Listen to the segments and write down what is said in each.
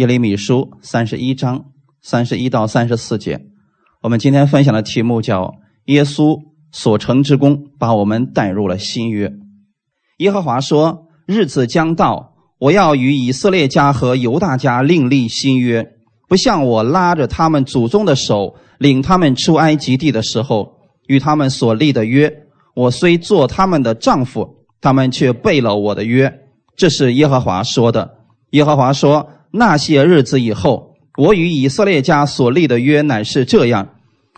耶利米书三十一章三十一到三十四节。我们今天分享的题目叫“耶稣所成之功，把我们带入了新约”。耶和华说：“日子将到，我要与以色列家和犹大家另立新约，不像我拉着他们祖宗的手，领他们出埃及地的时候，与他们所立的约。我虽做他们的丈夫，他们却背了我的约。”这是耶和华说的。耶和华说：“那些日子以后，我与以色列家所立的约乃是这样：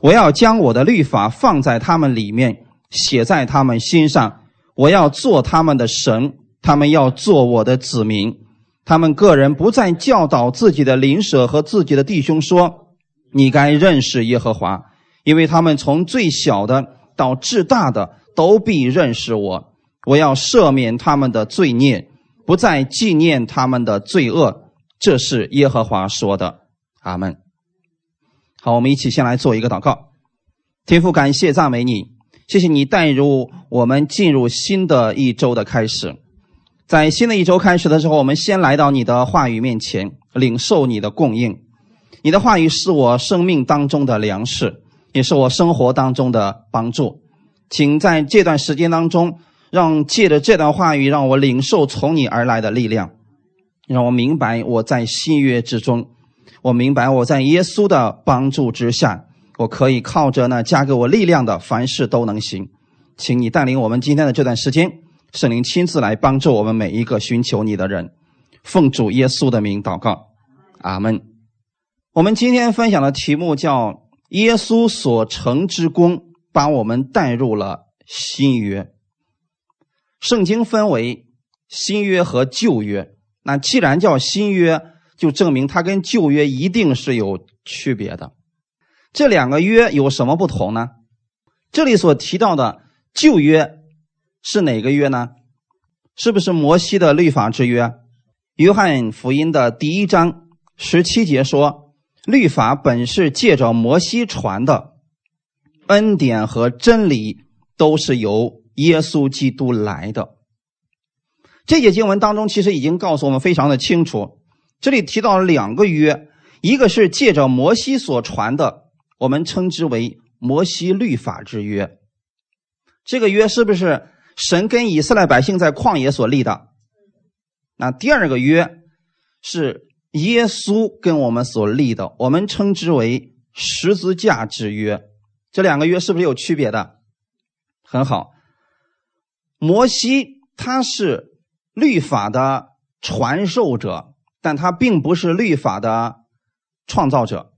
我要将我的律法放在他们里面，写在他们心上。我要做他们的神，他们要做我的子民。他们个人不再教导自己的邻舍和自己的弟兄说：‘你该认识耶和华’，因为他们从最小的到至大的都必认识我。我要赦免他们的罪孽。”不再纪念他们的罪恶，这是耶和华说的。阿门。好，我们一起先来做一个祷告。天父，感谢赞美你，谢谢你带入我们进入新的一周的开始。在新的一周开始的时候，我们先来到你的话语面前，领受你的供应。你的话语是我生命当中的粮食，也是我生活当中的帮助。请在这段时间当中。让借着这段话语，让我领受从你而来的力量，让我明白我在新约之中，我明白我在耶稣的帮助之下，我可以靠着那加给我力量的，凡事都能行。请你带领我们今天的这段时间，圣灵亲自来帮助我们每一个寻求你的人。奉主耶稣的名祷告，阿门。我们今天分享的题目叫“耶稣所成之功”，把我们带入了新约。圣经分为新约和旧约，那既然叫新约，就证明它跟旧约一定是有区别的。这两个约有什么不同呢？这里所提到的旧约是哪个约呢？是不是摩西的律法之约？约翰福音的第一章十七节说：“律法本是借着摩西传的，恩典和真理都是由。”耶稣基督来的这节经文当中，其实已经告诉我们非常的清楚。这里提到了两个约，一个是借着摩西所传的，我们称之为摩西律法之约。这个约是不是神跟以色列百姓在旷野所立的？那第二个约是耶稣跟我们所立的，我们称之为十字架之约。这两个约是不是有区别的？很好。摩西他是律法的传授者，但他并不是律法的创造者。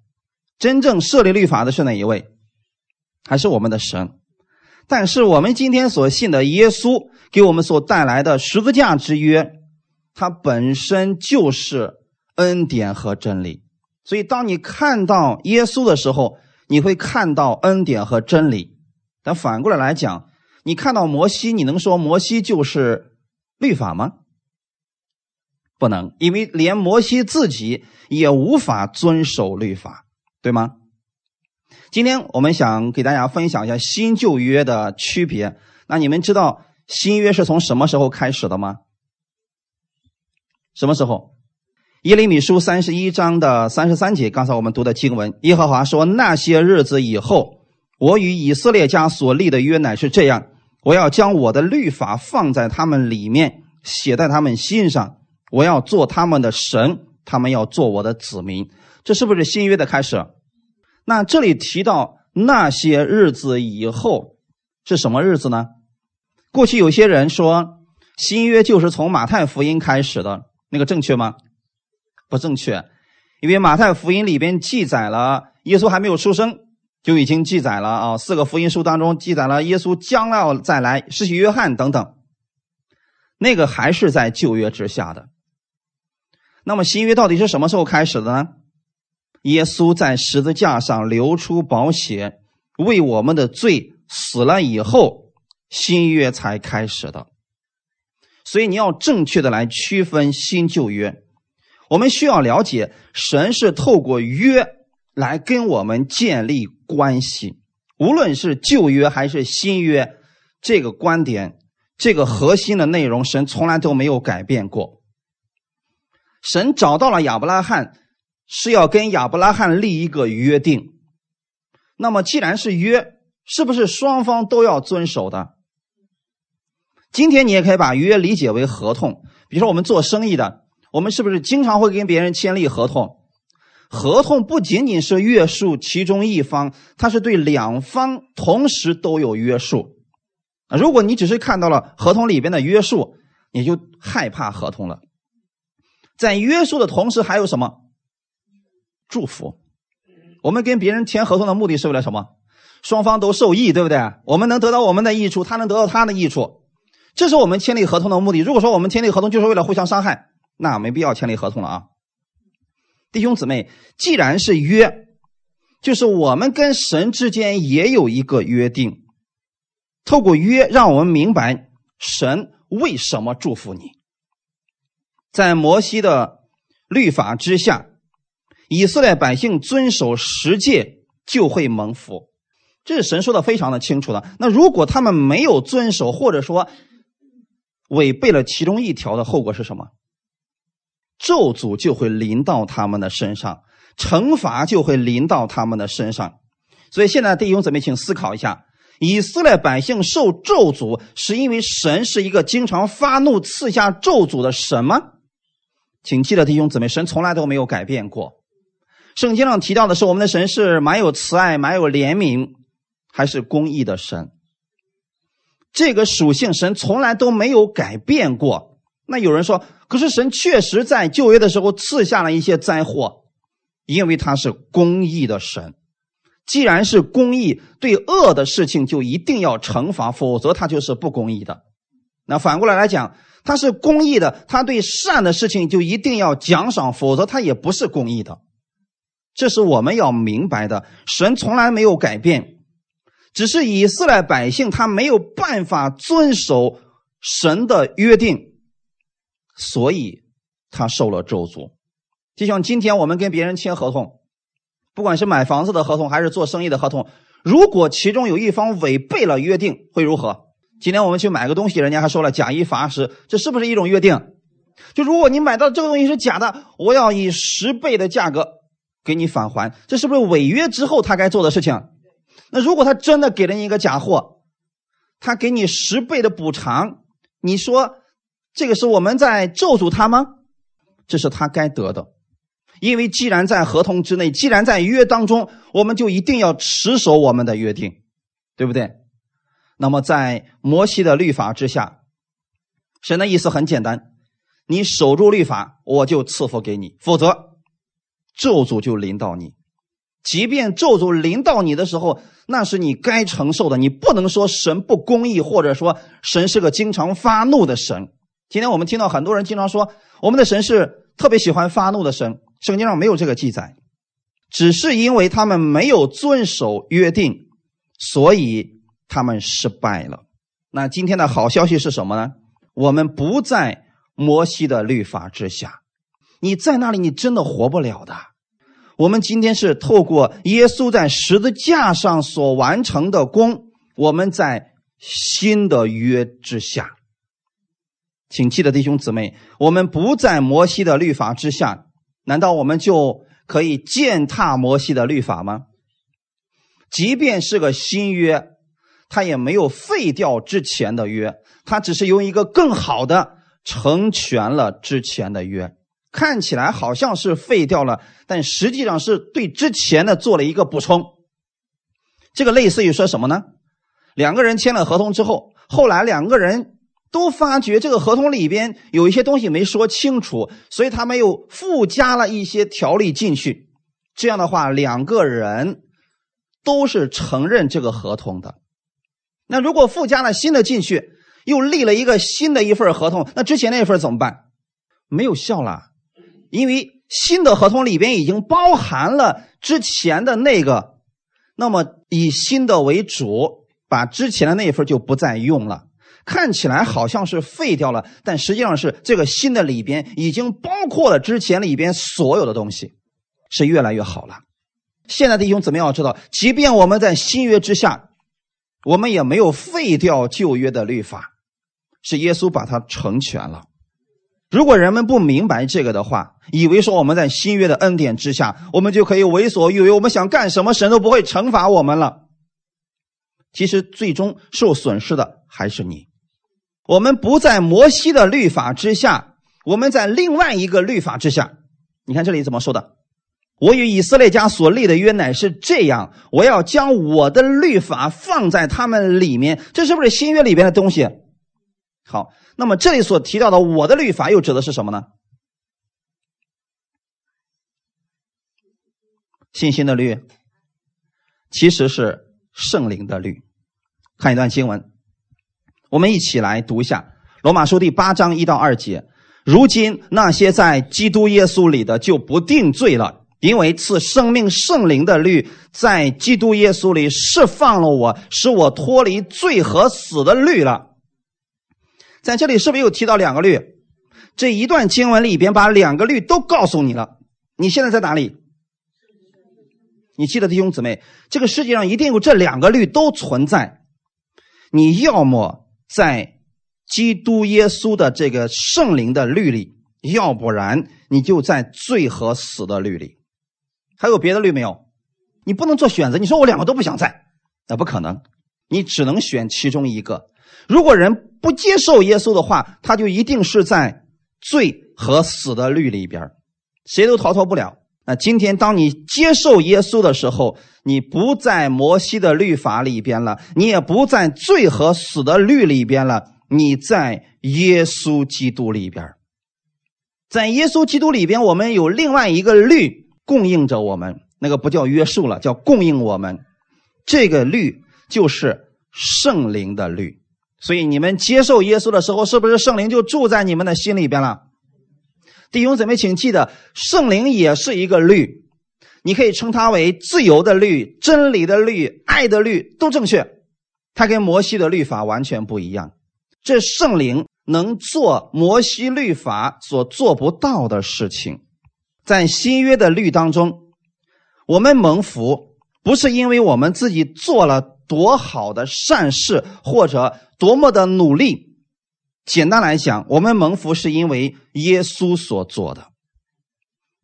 真正设立律法的是哪一位？还是我们的神？但是我们今天所信的耶稣给我们所带来的十字架之约，它本身就是恩典和真理。所以，当你看到耶稣的时候，你会看到恩典和真理。但反过来来讲。你看到摩西，你能说摩西就是律法吗？不能，因为连摩西自己也无法遵守律法，对吗？今天我们想给大家分享一下新旧约的区别。那你们知道新约是从什么时候开始的吗？什么时候？耶利米书三十一章的三十三节，刚才我们读的经文，耶和华说：“那些日子以后，我与以色列家所立的约乃是这样。”我要将我的律法放在他们里面，写在他们心上。我要做他们的神，他们要做我的子民。这是不是新约的开始？那这里提到那些日子以后是什么日子呢？过去有些人说新约就是从马太福音开始的，那个正确吗？不正确，因为马太福音里边记载了耶稣还没有出生。就已经记载了啊，四个福音书当中记载了耶稣将要再来，施洗约翰等等，那个还是在旧约之下的。那么新约到底是什么时候开始的呢？耶稣在十字架上流出宝血，为我们的罪死了以后，新约才开始的。所以你要正确的来区分新旧约，我们需要了解神是透过约来跟我们建立。关系，无论是旧约还是新约，这个观点，这个核心的内容，神从来都没有改变过。神找到了亚伯拉罕，是要跟亚伯拉罕立一个约定。那么既然是约，是不是双方都要遵守的？今天你也可以把约理解为合同。比如说我们做生意的，我们是不是经常会跟别人签立合同？合同不仅仅是约束其中一方，它是对两方同时都有约束。如果你只是看到了合同里边的约束，你就害怕合同了。在约束的同时，还有什么？祝福。我们跟别人签合同的目的是为了什么？双方都受益，对不对？我们能得到我们的益处，他能得到他的益处，这是我们签立合同的目的。如果说我们签立合同就是为了互相伤害，那没必要签立合同了啊。弟兄姊妹，既然是约，就是我们跟神之间也有一个约定。透过约，让我们明白神为什么祝福你。在摩西的律法之下，以色列百姓遵守十诫就会蒙福，这是神说的非常的清楚的。那如果他们没有遵守，或者说违背了其中一条的后果是什么？咒诅就会临到他们的身上，惩罚就会临到他们的身上。所以现在弟兄姊妹，请思考一下：以色列百姓受咒诅，是因为神是一个经常发怒赐下咒诅的神吗？请记得，弟兄姊妹，神从来都没有改变过。圣经上提到的是，我们的神是满有慈爱、满有怜悯，还是公义的神？这个属性，神从来都没有改变过。那有人说。可是神确实在旧约的时候赐下了一些灾祸，因为他是公义的神。既然是公义，对恶的事情就一定要惩罚，否则他就是不公义的。那反过来来讲，他是公义的，他对善的事情就一定要奖赏，否则他也不是公义的。这是我们要明白的。神从来没有改变，只是以色列百姓他没有办法遵守神的约定。所以，他受了咒诅。就像今天我们跟别人签合同，不管是买房子的合同还是做生意的合同，如果其中有一方违背了约定，会如何？今天我们去买个东西，人家还说了“假一罚十”，这是不是一种约定？就如果你买到这个东西是假的，我要以十倍的价格给你返还，这是不是违约之后他该做的事情？那如果他真的给了你一个假货，他给你十倍的补偿，你说？这个是我们在咒诅他吗？这是他该得的，因为既然在合同之内，既然在约当中，我们就一定要持守我们的约定，对不对？那么在摩西的律法之下，神的意思很简单：你守住律法，我就赐福给你；否则，咒诅就临到你。即便咒诅临到你的时候，那是你该承受的。你不能说神不公义，或者说神是个经常发怒的神。今天我们听到很多人经常说，我们的神是特别喜欢发怒的神，圣经上没有这个记载，只是因为他们没有遵守约定，所以他们失败了。那今天的好消息是什么呢？我们不在摩西的律法之下，你在那里，你真的活不了的。我们今天是透过耶稣在十字架上所完成的功，我们在新的约之下。请记得，弟兄姊妹，我们不在摩西的律法之下，难道我们就可以践踏摩西的律法吗？即便是个新约，他也没有废掉之前的约，他只是用一个更好的成全了之前的约。看起来好像是废掉了，但实际上是对之前的做了一个补充。这个类似于说什么呢？两个人签了合同之后，后来两个人。都发觉这个合同里边有一些东西没说清楚，所以他们又附加了一些条例进去。这样的话，两个人都是承认这个合同的。那如果附加了新的进去，又立了一个新的一份合同，那之前那份怎么办？没有效了，因为新的合同里边已经包含了之前的那个，那么以新的为主，把之前的那份就不再用了。看起来好像是废掉了，但实际上是这个新的里边已经包括了之前里边所有的东西，是越来越好了。现在弟兄怎么样知道？即便我们在新约之下，我们也没有废掉旧约的律法，是耶稣把它成全了。如果人们不明白这个的话，以为说我们在新约的恩典之下，我们就可以为所欲为，我们想干什么，神都不会惩罚我们了。其实最终受损失的还是你。我们不在摩西的律法之下，我们在另外一个律法之下。你看这里怎么说的？我与以色列家所立的约乃是这样：我要将我的律法放在他们里面。这是不是新约里边的东西？好。那么这里所提到的我的律法又指的是什么呢？信心的律，其实是圣灵的律。看一段经文，我们一起来读一下《罗马书》第八章一到二节。如今那些在基督耶稣里的就不定罪了，因为赐生命圣灵的律在基督耶稣里释放了我，使我脱离罪和死的律了。在这里是不是又提到两个律？这一段经文里边把两个律都告诉你了。你现在在哪里？你记得弟兄姊妹，这个世界上一定有这两个律都存在。你要么在基督耶稣的这个圣灵的律里，要不然你就在罪和死的律里。还有别的律没有？你不能做选择。你说我两个都不想在，那不可能。你只能选其中一个。如果人不接受耶稣的话，他就一定是在罪和死的律里边，谁都逃脱不了。那今天当你接受耶稣的时候，你不在摩西的律法里边了，你也不在罪和死的律里边了，你在耶稣基督里边。在耶稣基督里边，我们有另外一个律供应着我们，那个不叫约束了，叫供应我们。这个律就是圣灵的律。所以你们接受耶稣的时候，是不是圣灵就住在你们的心里边了？弟兄姊妹，请记得，圣灵也是一个律，你可以称它为自由的律、真理的律、爱的律，都正确。它跟摩西的律法完全不一样。这圣灵能做摩西律法所做不到的事情。在新约的律当中，我们蒙福不是因为我们自己做了。多好的善事，或者多么的努力。简单来讲，我们蒙福是因为耶稣所做的，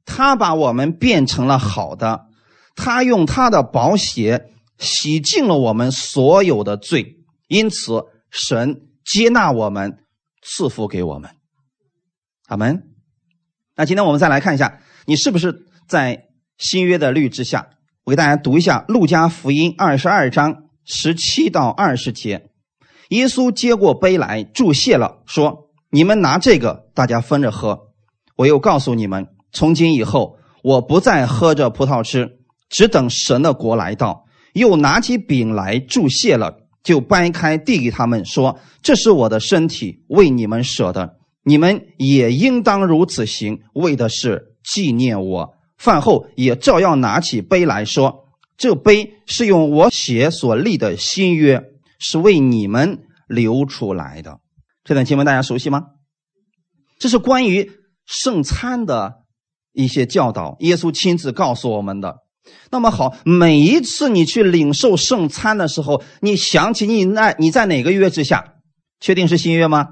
他把我们变成了好的，他用他的宝血洗净了我们所有的罪，因此神接纳我们，赐福给我们。阿门。那今天我们再来看一下，你是不是在新约的律之下？我给大家读一下《路加福音》二十二章。十七到二十节，耶稣接过杯来注谢了，说：“你们拿这个，大家分着喝。我又告诉你们，从今以后，我不再喝着葡萄汁，只等神的国来到。”又拿起饼来注谢了，就掰开递给他们，说：“这是我的身体，为你们舍的，你们也应当如此行，为的是纪念我。”饭后也照样拿起杯来说。这杯是用我血所立的新约，是为你们流出来的。这段经文大家熟悉吗？这是关于圣餐的一些教导，耶稣亲自告诉我们的。那么好，每一次你去领受圣餐的时候，你想起你那你在哪个约之下？确定是新约吗？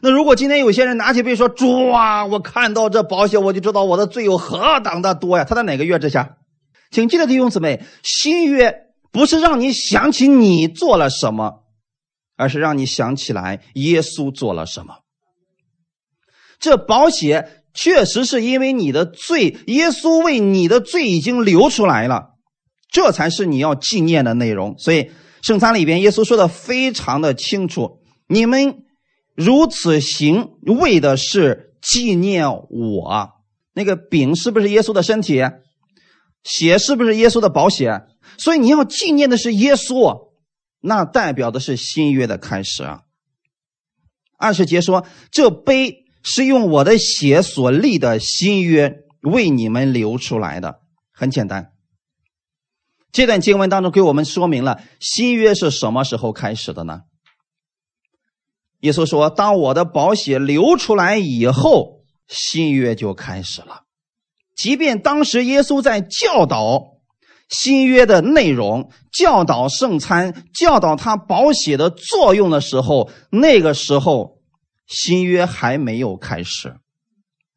那如果今天有些人拿起杯说：“主啊，我看到这宝血，我就知道我的罪有何等的多呀！”他在哪个月之下？请记得弟兄姊妹，新约不是让你想起你做了什么，而是让你想起来耶稣做了什么。这宝血确实是因为你的罪，耶稣为你的罪已经流出来了，这才是你要纪念的内容。所以圣餐里边，耶稣说的非常的清楚：你们如此行，为的是纪念我。那个饼是不是耶稣的身体？血是不是耶稣的宝血？所以你要纪念的是耶稣，那代表的是新约的开始啊。二十节说：“这杯是用我的血所立的新约，为你们流出来的。”很简单，这段经文当中给我们说明了新约是什么时候开始的呢？耶稣说：“当我的宝血流出来以后，新约就开始了。”即便当时耶稣在教导新约的内容、教导圣餐、教导他保血的作用的时候，那个时候新约还没有开始。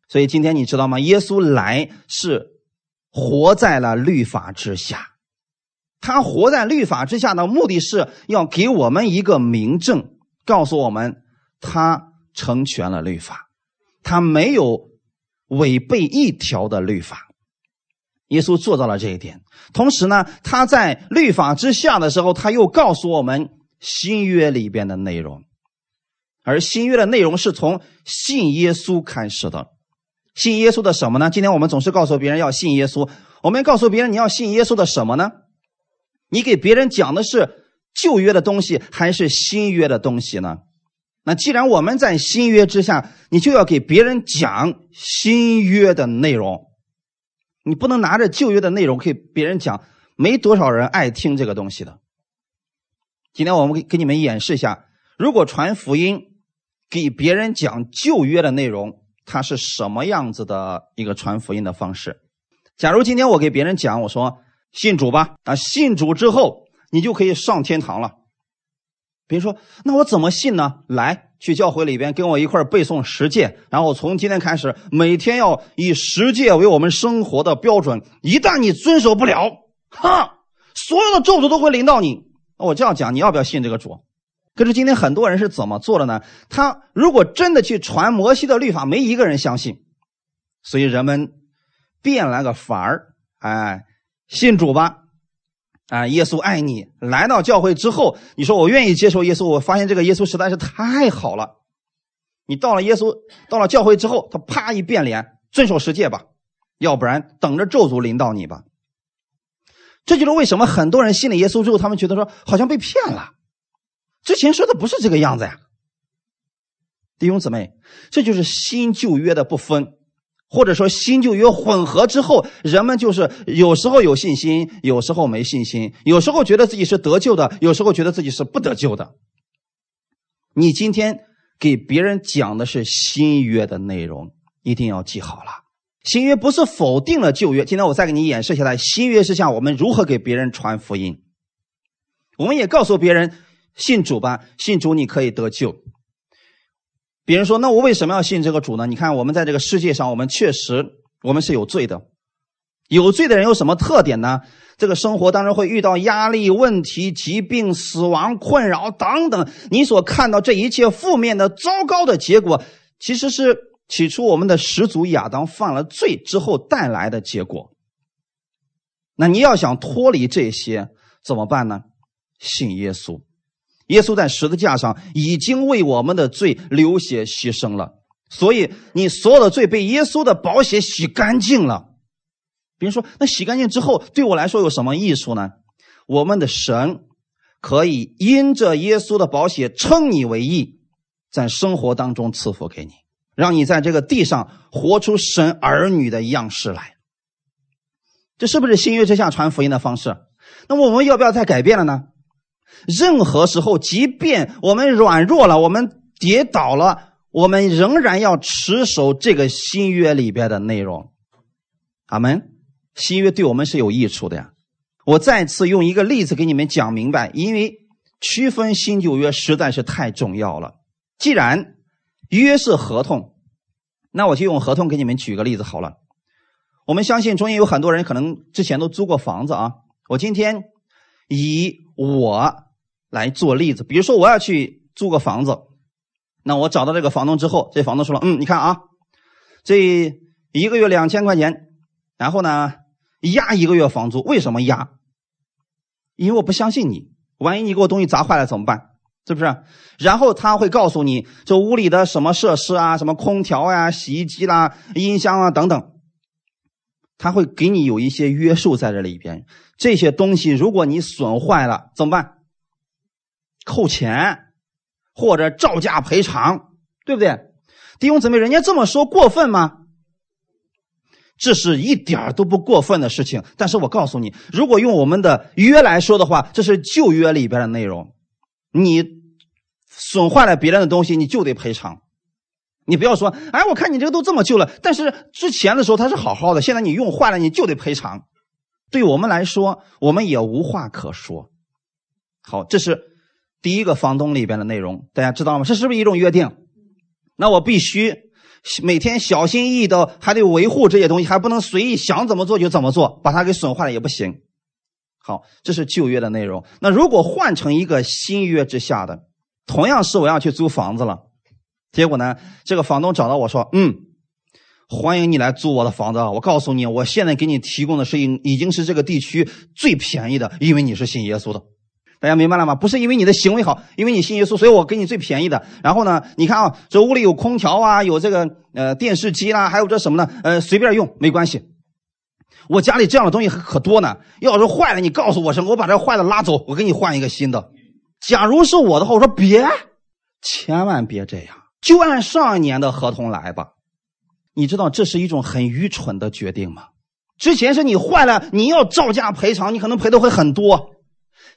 所以今天你知道吗？耶稣来是活在了律法之下，他活在律法之下的目的是要给我们一个明证，告诉我们他成全了律法，他没有违背一条的律法。耶稣做到了这一点。同时呢，他在律法之下的时候，他又告诉我们新约里边的内容，而新约的内容是从信耶稣开始的。信耶稣的什么呢？今天我们总是告诉别人要信耶稣，我们告诉别人你要信耶稣的什么呢？你给别人讲的是旧约的东西还是新约的东西呢？那既然我们在新约之下，你就要给别人讲新约的内容，你不能拿着旧约的内容给别人讲，没多少人爱听这个东西的。今天我们给给你们演示一下，如果传福音给别人讲旧约的内容。它是什么样子的一个传福音的方式？假如今天我给别人讲，我说信主吧，啊，信主之后你就可以上天堂了。比如说，那我怎么信呢？来，去教会里边跟我一块背诵十诫，然后从今天开始每天要以十诫为我们生活的标准。一旦你遵守不了，哈，所有的咒诅都会临到你。我这样讲，你要不要信这个主？可是今天很多人是怎么做的呢？他如果真的去传摩西的律法，没一个人相信，所以人们变了个法儿，哎，信主吧，啊，耶稣爱你。来到教会之后，你说我愿意接受耶稣，我发现这个耶稣实在是太好了。你到了耶稣，到了教会之后，他啪一变脸，遵守十诫吧，要不然等着咒诅临到你吧。这就是为什么很多人信了耶稣之后，他们觉得说好像被骗了。之前说的不是这个样子呀，弟兄姊妹，这就是新旧约的不分，或者说新旧约混合之后，人们就是有时候有信心，有时候没信心，有时候觉得自己是得救的，有时候觉得自己是不得救的。你今天给别人讲的是新约的内容，一定要记好了。新约不是否定了旧约，今天我再给你演示一下，来新约之下，我们如何给别人传福音。我们也告诉别人。信主吧，信主你可以得救。别人说：“那我为什么要信这个主呢？”你看，我们在这个世界上，我们确实我们是有罪的。有罪的人有什么特点呢？这个生活当中会遇到压力、问题、疾病、死亡、困扰等等。你所看到这一切负面的、糟糕的结果，其实是起初我们的始祖亚当犯了罪之后带来的结果。那你要想脱离这些，怎么办呢？信耶稣。耶稣在十字架上已经为我们的罪流血牺牲了，所以你所有的罪被耶稣的宝血洗干净了。比如说，那洗干净之后对我来说有什么益处呢？我们的神可以因着耶稣的宝血称你为义，在生活当中赐福给你，让你在这个地上活出神儿女的样式来。这是不是新约之下传福音的方式？那么我们要不要再改变了呢？任何时候，即便我们软弱了，我们跌倒了，我们仍然要持守这个新约里边的内容。阿门。新约对我们是有益处的呀。我再次用一个例子给你们讲明白，因为区分新旧约实在是太重要了。既然约是合同，那我就用合同给你们举个例子好了。我们相信中间有很多人可能之前都租过房子啊。我今天以我。来做例子，比如说我要去租个房子，那我找到这个房东之后，这房东说了，嗯，你看啊，这一个月两千块钱，然后呢压一个月房租，为什么压？因为我不相信你，万一你给我东西砸坏了怎么办？是不是？然后他会告诉你，这屋里的什么设施啊，什么空调呀、洗衣机啦、音箱啊等等，他会给你有一些约束在这里边。这些东西如果你损坏了怎么办？扣钱，或者照价赔偿，对不对？弟兄姊妹，人家这么说过分吗？这是一点都不过分的事情。但是我告诉你，如果用我们的约来说的话，这是旧约里边的内容。你损坏了别人的东西，你就得赔偿。你不要说，哎，我看你这个都这么旧了，但是之前的时候它是好好的，现在你用坏了，你就得赔偿。对我们来说，我们也无话可说。好，这是。第一个房东里边的内容，大家知道吗？这是不是一种约定？那我必须每天小心翼翼的，还得维护这些东西，还不能随意想怎么做就怎么做，把它给损坏了也不行。好，这是旧约的内容。那如果换成一个新约之下的，同样是我要去租房子了，结果呢，这个房东找到我说：“嗯，欢迎你来租我的房子啊。我告诉你，我现在给你提供的是已已经是这个地区最便宜的，因为你是信耶稣的。大家明白了吗？不是因为你的行为好，因为你信耶稣，所以我给你最便宜的。然后呢，你看啊，这屋里有空调啊，有这个呃电视机啦，还有这什么呢？呃，随便用没关系。我家里这样的东西可多呢。要是坏了，你告诉我声，我把这坏的拉走，我给你换一个新的。假如是我的话，我说别，千万别这样，就按上一年的合同来吧。你知道这是一种很愚蠢的决定吗？之前是你坏了，你要照价赔偿，你可能赔的会很多。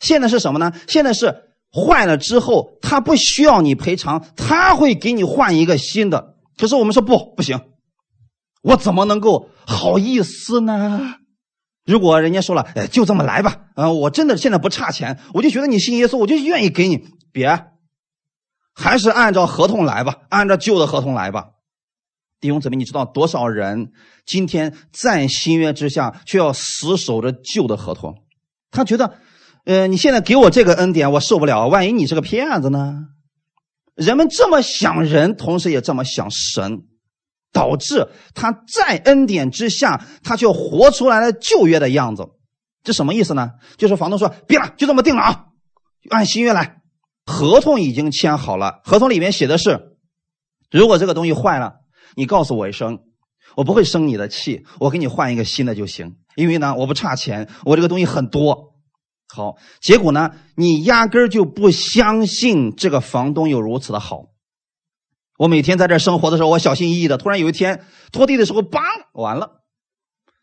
现在是什么呢？现在是坏了之后，他不需要你赔偿，他会给你换一个新的。可是我们说不，不行，我怎么能够好意思呢？如果人家说了，哎，就这么来吧，啊，我真的现在不差钱，我就觉得你信耶稣，我就愿意给你。别，还是按照合同来吧，按照旧的合同来吧。弟兄姊妹，你知道多少人今天在新约之下，却要死守着旧的合同？他觉得。呃，你现在给我这个恩典，我受不了。万一你是个骗子呢？人们这么想人，同时也这么想神，导致他在恩典之下，他就活出来了旧约的样子。这什么意思呢？就是房东说：“别了，就这么定了啊，按新约来。合同已经签好了，合同里面写的是，如果这个东西坏了，你告诉我一声，我不会生你的气，我给你换一个新的就行。因为呢，我不差钱，我这个东西很多。”好，结果呢？你压根儿就不相信这个房东有如此的好。我每天在这生活的时候，我小心翼翼的。突然有一天拖地的时候，梆，完了，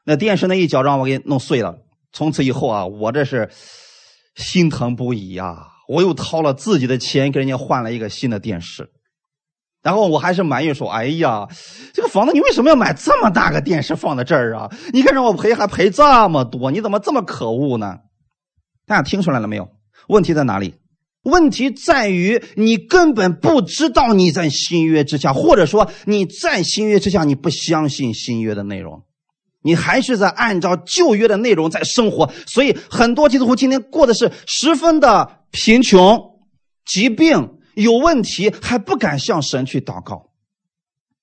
那电视那一脚让我给弄碎了。从此以后啊，我这是心疼不已呀！我又掏了自己的钱给人家换了一个新的电视，然后我还是埋怨说：“哎呀，这个房子你为什么要买这么大个电视放在这儿啊？你看让我赔还赔这么多，你怎么这么可恶呢？”大家听出来了没有？问题在哪里？问题在于你根本不知道你在新约之下，或者说你在新约之下，你不相信新约的内容，你还是在按照旧约的内容在生活。所以很多基督徒今天过的是十分的贫穷、疾病、有问题，还不敢向神去祷告。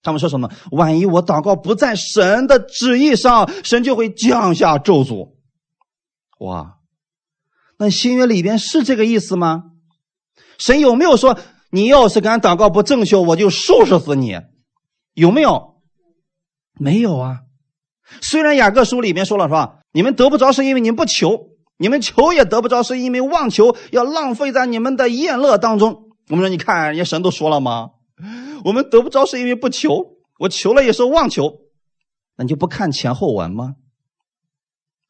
他们说什么？万一我祷告不在神的旨意上，神就会降下咒诅。哇！那新约里边是这个意思吗？神有没有说你要是敢祷告不正确，我就收拾死你？有没有？没有啊。虽然雅各书里面说了是吧？你们得不着是因为你们不求，你们求也得不着是因为妄求，要浪费在你们的宴乐当中。我们说你看人家神都说了吗？我们得不着是因为不求，我求了也是妄求，那你就不看前后文吗？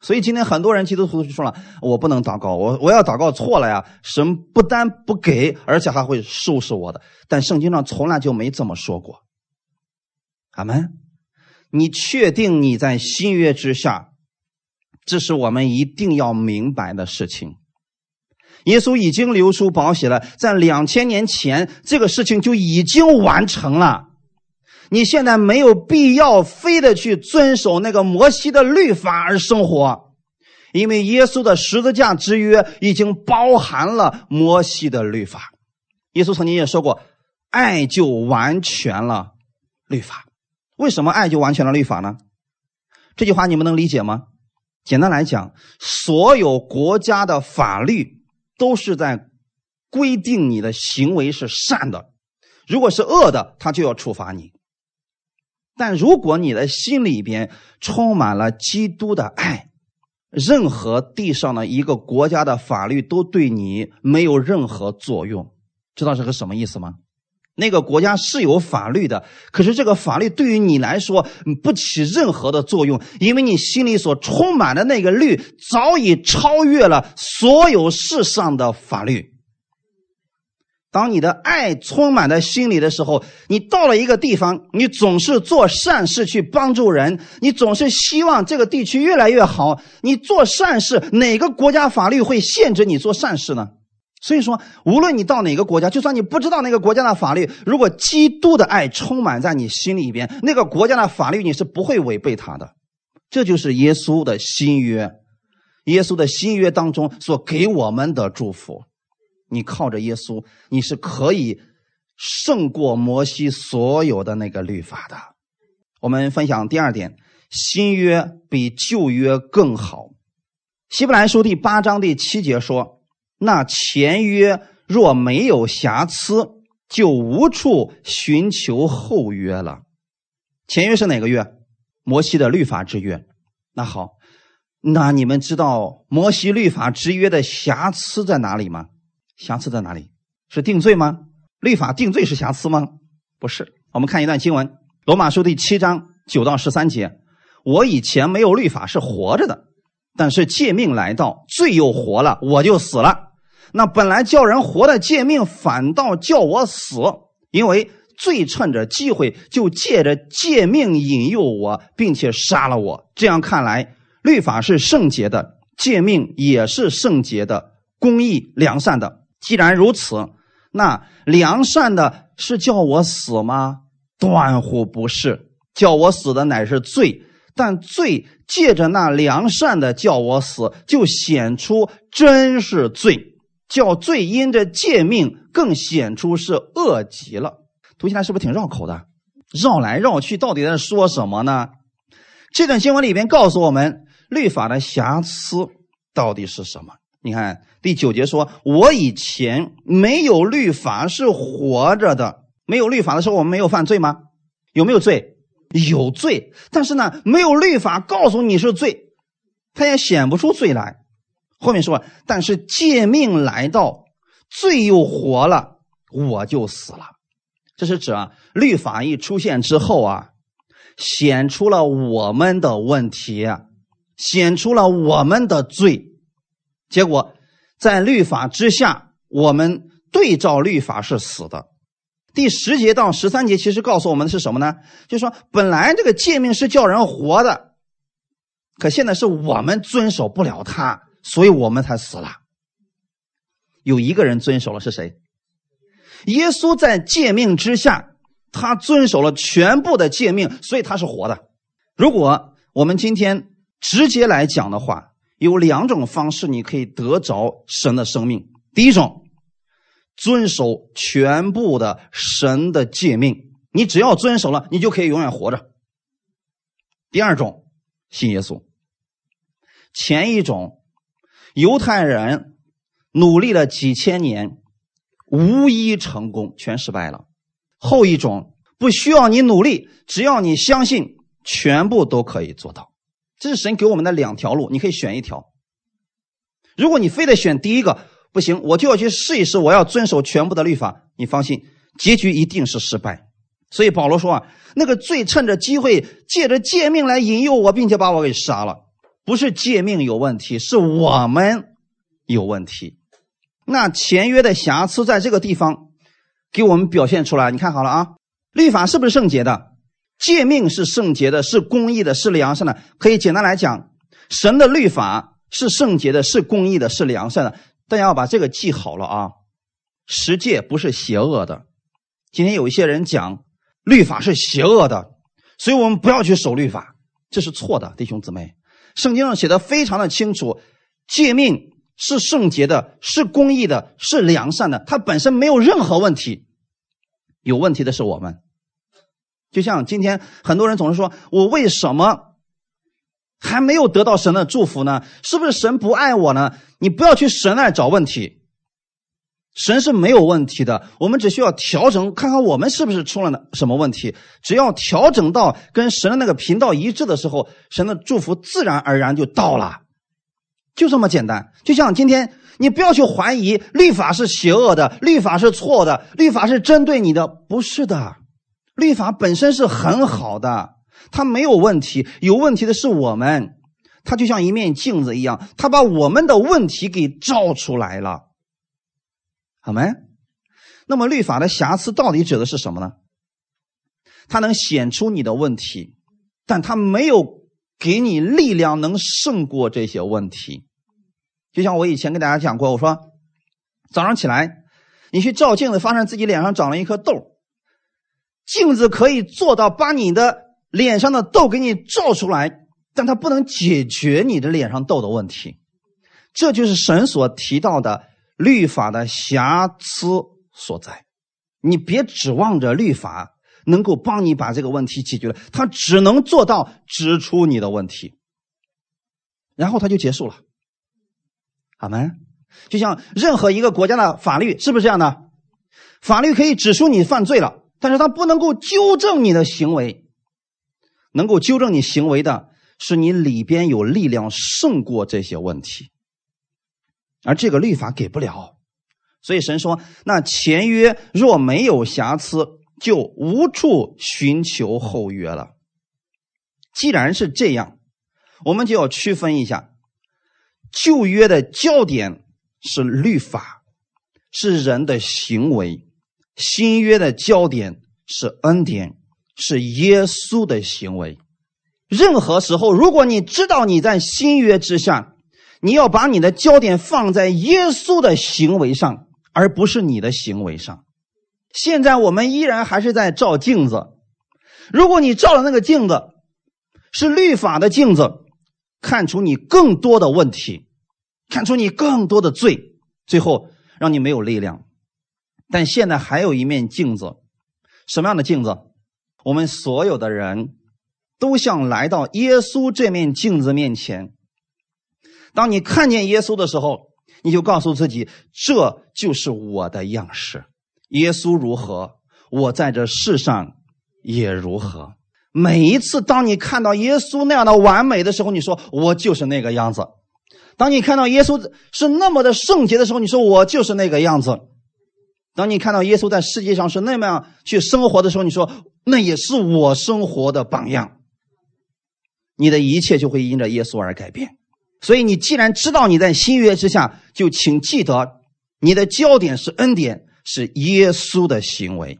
所以今天很多人基督徒就说了：“我不能祷告，我我要祷告错了呀，神不但不给，而且还会收拾我的。”但圣经上从来就没这么说过。阿门。你确定你在新约之下？这是我们一定要明白的事情。耶稣已经流出宝血了，在两千年前，这个事情就已经完成了。你现在没有必要非得去遵守那个摩西的律法而生活，因为耶稣的十字架之约已经包含了摩西的律法。耶稣曾经也说过：“爱就完全了律法。”为什么爱就完全了律法呢？这句话你们能理解吗？简单来讲，所有国家的法律都是在规定你的行为是善的，如果是恶的，他就要处罚你。但如果你的心里边充满了基督的爱，任何地上的一个国家的法律都对你没有任何作用。知道是个什么意思吗？那个国家是有法律的，可是这个法律对于你来说不起任何的作用，因为你心里所充满的那个律早已超越了所有世上的法律。当你的爱充满在心里的时候，你到了一个地方，你总是做善事去帮助人，你总是希望这个地区越来越好。你做善事，哪个国家法律会限制你做善事呢？所以说，无论你到哪个国家，就算你不知道那个国家的法律，如果基督的爱充满在你心里边，那个国家的法律你是不会违背他的。这就是耶稣的新约，耶稣的新约当中所给我们的祝福。你靠着耶稣，你是可以胜过摩西所有的那个律法的。我们分享第二点，新约比旧约更好。希伯来书第八章第七节说。那前约若没有瑕疵，就无处寻求后约了。前约是哪个月？摩西的律法之约。那好，那你们知道摩西律法之约的瑕疵在哪里吗？瑕疵在哪里？是定罪吗？律法定罪是瑕疵吗？不是。我们看一段经文：罗马书第七章九到十三节。我以前没有律法是活着的，但是借命来到，罪又活了，我就死了。那本来叫人活的诫命，反倒叫我死，因为罪趁着机会就借着诫命引诱我，并且杀了我。这样看来，律法是圣洁的，诫命也是圣洁的、公义、良善的。既然如此，那良善的是叫我死吗？断乎不是，叫我死的乃是罪，但罪借着那良善的叫我死，就显出真是罪。叫罪因着诫命更显出是恶极了，读起来是不是挺绕口的？绕来绕去，到底在说什么呢？这段经文里边告诉我们，律法的瑕疵到底是什么？你看第九节说：“我以前没有律法是活着的，没有律法的时候，我们没有犯罪吗？有没有罪？有罪。但是呢，没有律法告诉你是罪，他也显不出罪来。”后面说，但是借命来到，罪又活了，我就死了。这是指啊，律法一出现之后啊，显出了我们的问题，显出了我们的罪。结果在律法之下，我们对照律法是死的。第十节到十三节其实告诉我们的是什么呢？就是说，本来这个诫命是叫人活的，可现在是我们遵守不了它。所以我们才死了。有一个人遵守了，是谁？耶稣在诫命之下，他遵守了全部的诫命，所以他是活的。如果我们今天直接来讲的话，有两种方式你可以得着神的生命。第一种，遵守全部的神的诫命，你只要遵守了，你就可以永远活着。第二种，信耶稣。前一种。犹太人努力了几千年，无一成功，全失败了。后一种不需要你努力，只要你相信，全部都可以做到。这是神给我们的两条路，你可以选一条。如果你非得选第一个，不行，我就要去试一试，我要遵守全部的律法。你放心，结局一定是失败。所以保罗说啊，那个罪趁着机会，借着诫命来引诱我，并且把我给杀了。不是诫命有问题，是我们有问题。那前约的瑕疵在这个地方给我们表现出来。你看好了啊，律法是不是圣洁的？诫命是圣洁的，是公义的，是良善的。可以简单来讲，神的律法是圣洁的，是公义的，是良善的。大家要把这个记好了啊。十诫不是邪恶的。今天有一些人讲律法是邪恶的，所以我们不要去守律法，这是错的，弟兄姊妹。圣经上写的非常的清楚，诫命是圣洁的，是公义的，是良善的，它本身没有任何问题。有问题的是我们。就像今天很多人总是说，我为什么还没有得到神的祝福呢？是不是神不爱我呢？你不要去神那找问题。神是没有问题的，我们只需要调整，看看我们是不是出了什么问题。只要调整到跟神的那个频道一致的时候，神的祝福自然而然就到了，就这么简单。就像今天，你不要去怀疑律法是邪恶的，律法是错的，律法是针对你的，不是的。律法本身是很好的，它没有问题。有问题的是我们，它就像一面镜子一样，它把我们的问题给照出来了。好没？那么律法的瑕疵到底指的是什么呢？它能显出你的问题，但它没有给你力量能胜过这些问题。就像我以前跟大家讲过，我说早上起来，你去照镜子，发现自己脸上长了一颗痘，镜子可以做到把你的脸上的痘给你照出来，但它不能解决你的脸上痘的问题。这就是神所提到的律法的瑕疵所在。你别指望着律法能够帮你把这个问题解决了，它只能做到指出你的问题，然后它就结束了。好吗？就像任何一个国家的法律是不是这样的？法律可以指出你犯罪了，但是它不能够纠正你的行为。能够纠正你行为的是你里边有力量胜过这些问题，而这个律法给不了。所以神说：“那前约若没有瑕疵，就无处寻求后约了。”既然是这样，我们就要区分一下，旧约的焦点是律法，是人的行为；新约的焦点是恩典，是耶稣的行为。任何时候，如果你知道你在新约之下，你要把你的焦点放在耶稣的行为上。而不是你的行为上。现在我们依然还是在照镜子。如果你照的那个镜子是律法的镜子，看出你更多的问题，看出你更多的罪，最后让你没有力量。但现在还有一面镜子，什么样的镜子？我们所有的人都想来到耶稣这面镜子面前。当你看见耶稣的时候。你就告诉自己，这就是我的样式。耶稣如何，我在这世上也如何。每一次，当你看到耶稣那样的完美的时候，你说我就是那个样子；当你看到耶稣是那么的圣洁的时候，你说我就是那个样子；当你看到耶稣在世界上是那么样去生活的时候，你说那也是我生活的榜样。你的一切就会因着耶稣而改变。所以，你既然知道你在新约之下，就请记得你的焦点是恩典，是耶稣的行为。